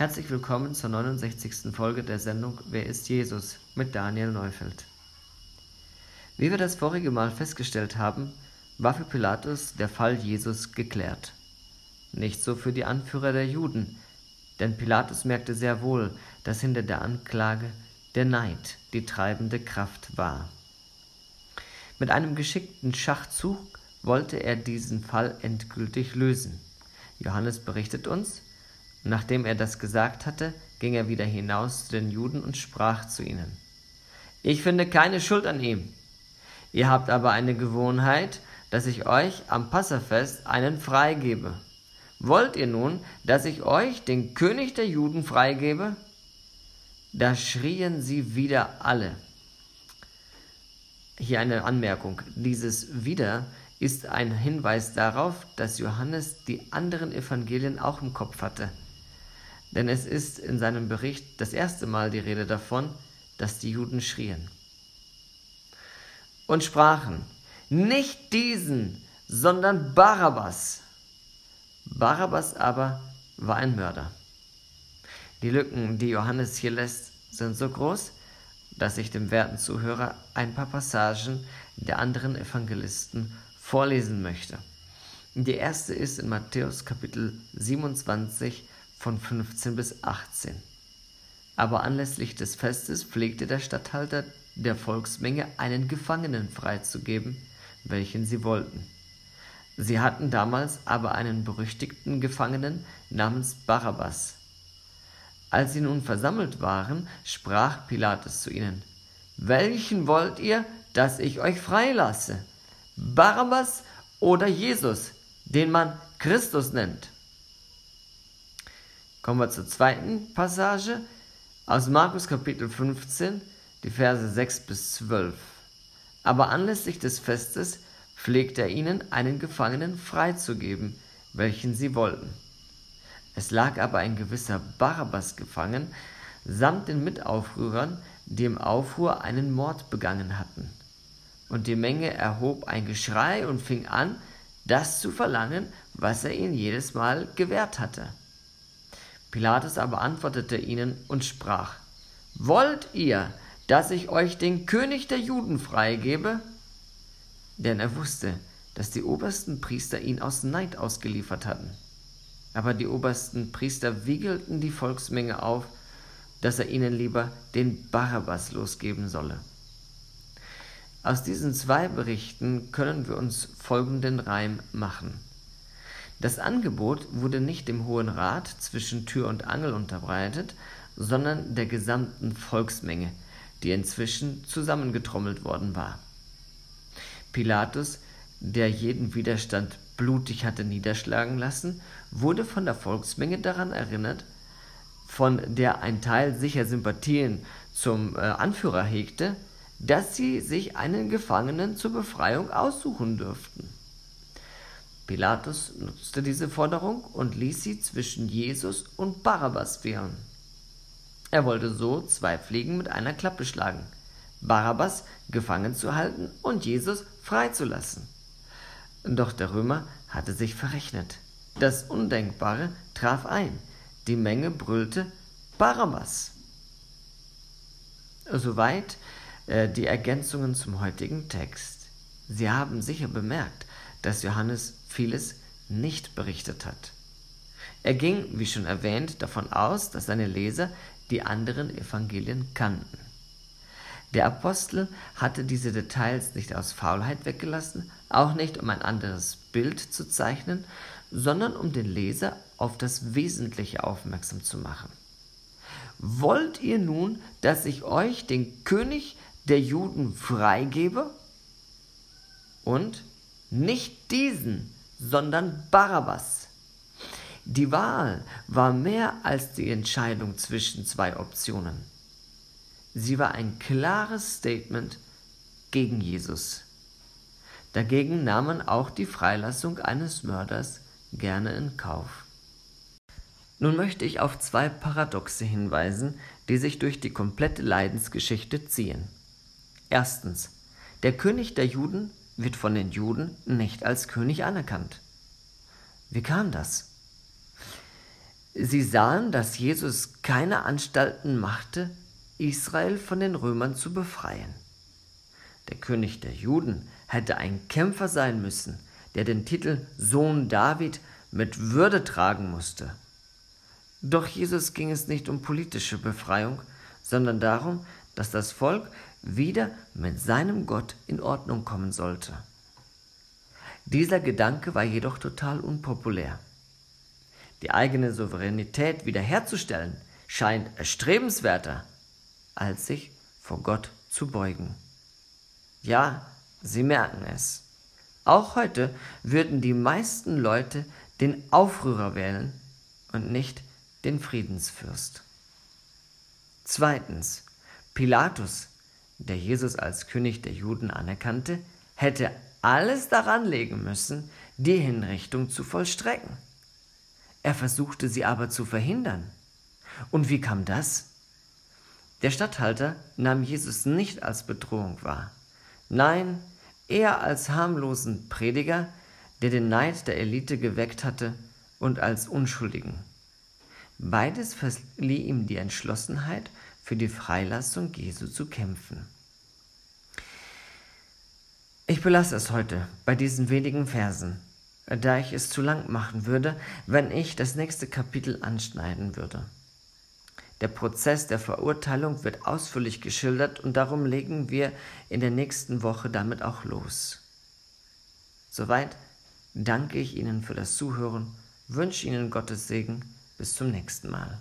Herzlich willkommen zur 69. Folge der Sendung Wer ist Jesus mit Daniel Neufeld. Wie wir das vorige Mal festgestellt haben, war für Pilatus der Fall Jesus geklärt. Nicht so für die Anführer der Juden, denn Pilatus merkte sehr wohl, dass hinter der Anklage der Neid die treibende Kraft war. Mit einem geschickten Schachzug wollte er diesen Fall endgültig lösen. Johannes berichtet uns, nachdem er das gesagt hatte, ging er wieder hinaus zu den Juden und sprach zu ihnen. Ich finde keine Schuld an ihm. Ihr habt aber eine Gewohnheit, dass ich euch am Passafest einen freigebe. Wollt ihr nun, dass ich euch, den König der Juden, freigebe? Da schrien sie wieder alle. Hier eine Anmerkung. Dieses wieder ist ein Hinweis darauf, dass Johannes die anderen Evangelien auch im Kopf hatte. Denn es ist in seinem Bericht das erste Mal die Rede davon, dass die Juden schrien. Und sprachen, nicht diesen, sondern Barabbas. Barabbas aber war ein Mörder. Die Lücken, die Johannes hier lässt, sind so groß, dass ich dem werten Zuhörer ein paar Passagen der anderen Evangelisten vorlesen möchte. Die erste ist in Matthäus Kapitel 27 von 15 bis 18. Aber anlässlich des Festes pflegte der Statthalter der Volksmenge einen Gefangenen freizugeben, welchen sie wollten. Sie hatten damals aber einen berüchtigten Gefangenen namens Barabbas. Als sie nun versammelt waren, sprach Pilatus zu ihnen, Welchen wollt ihr, dass ich euch freilasse? Barabbas oder Jesus, den man Christus nennt? Kommen wir zur zweiten Passage aus Markus Kapitel 15, die Verse 6 bis 12. Aber anlässlich des Festes pflegt er ihnen einen Gefangenen freizugeben, welchen sie wollten. Es lag aber ein gewisser Barabbas gefangen, samt den Mitaufrührern, die im Aufruhr einen Mord begangen hatten. Und die Menge erhob ein Geschrei und fing an, das zu verlangen, was er ihnen jedes Mal gewährt hatte. Pilatus aber antwortete ihnen und sprach, Wollt ihr, dass ich euch den König der Juden freigebe? Denn er wusste, dass die obersten Priester ihn aus Neid ausgeliefert hatten. Aber die obersten Priester wiegelten die Volksmenge auf, dass er ihnen lieber den Barabbas losgeben solle. Aus diesen zwei Berichten können wir uns folgenden Reim machen. Das Angebot wurde nicht dem Hohen Rat zwischen Tür und Angel unterbreitet, sondern der gesamten Volksmenge, die inzwischen zusammengetrommelt worden war. Pilatus, der jeden Widerstand blutig hatte niederschlagen lassen, wurde von der Volksmenge daran erinnert, von der ein Teil sicher Sympathien zum äh, Anführer hegte, dass sie sich einen Gefangenen zur Befreiung aussuchen dürften. Pilatus nutzte diese Forderung und ließ sie zwischen Jesus und Barabbas wählen. Er wollte so zwei Fliegen mit einer Klappe schlagen, Barabbas gefangen zu halten und Jesus freizulassen. Doch der Römer hatte sich verrechnet. Das Undenkbare traf ein. Die Menge brüllte Barabbas. Soweit äh, die Ergänzungen zum heutigen Text. Sie haben sicher bemerkt, dass Johannes vieles nicht berichtet hat. Er ging, wie schon erwähnt, davon aus, dass seine Leser die anderen Evangelien kannten. Der Apostel hatte diese Details nicht aus Faulheit weggelassen, auch nicht um ein anderes Bild zu zeichnen, sondern um den Leser auf das Wesentliche aufmerksam zu machen. Wollt ihr nun, dass ich euch den König der Juden freigebe? Und nicht diesen, sondern Barabbas. Die Wahl war mehr als die Entscheidung zwischen zwei Optionen. Sie war ein klares Statement gegen Jesus. Dagegen nahm man auch die Freilassung eines Mörders gerne in Kauf. Nun möchte ich auf zwei Paradoxe hinweisen, die sich durch die komplette Leidensgeschichte ziehen. Erstens, der König der Juden wird von den Juden nicht als König anerkannt. Wie kam das? Sie sahen, dass Jesus keine Anstalten machte, Israel von den Römern zu befreien. Der König der Juden hätte ein Kämpfer sein müssen, der den Titel Sohn David mit Würde tragen musste. Doch Jesus ging es nicht um politische Befreiung, sondern darum, dass das Volk wieder mit seinem Gott in Ordnung kommen sollte. Dieser Gedanke war jedoch total unpopulär. Die eigene Souveränität wiederherzustellen scheint erstrebenswerter, als sich vor Gott zu beugen. Ja, Sie merken es. Auch heute würden die meisten Leute den Aufrührer wählen und nicht den Friedensfürst. Zweitens, Pilatus, der Jesus als König der Juden anerkannte, hätte alles daran legen müssen, die Hinrichtung zu vollstrecken. Er versuchte sie aber zu verhindern. Und wie kam das? Der Statthalter nahm Jesus nicht als Bedrohung wahr. Nein, eher als harmlosen Prediger, der den Neid der Elite geweckt hatte und als Unschuldigen. Beides verlieh ihm die Entschlossenheit, für die Freilassung Jesu zu kämpfen. Ich belasse es heute bei diesen wenigen Versen, da ich es zu lang machen würde, wenn ich das nächste Kapitel anschneiden würde. Der Prozess der Verurteilung wird ausführlich geschildert und darum legen wir in der nächsten Woche damit auch los. Soweit danke ich Ihnen für das Zuhören, wünsche Ihnen Gottes Segen, bis zum nächsten Mal.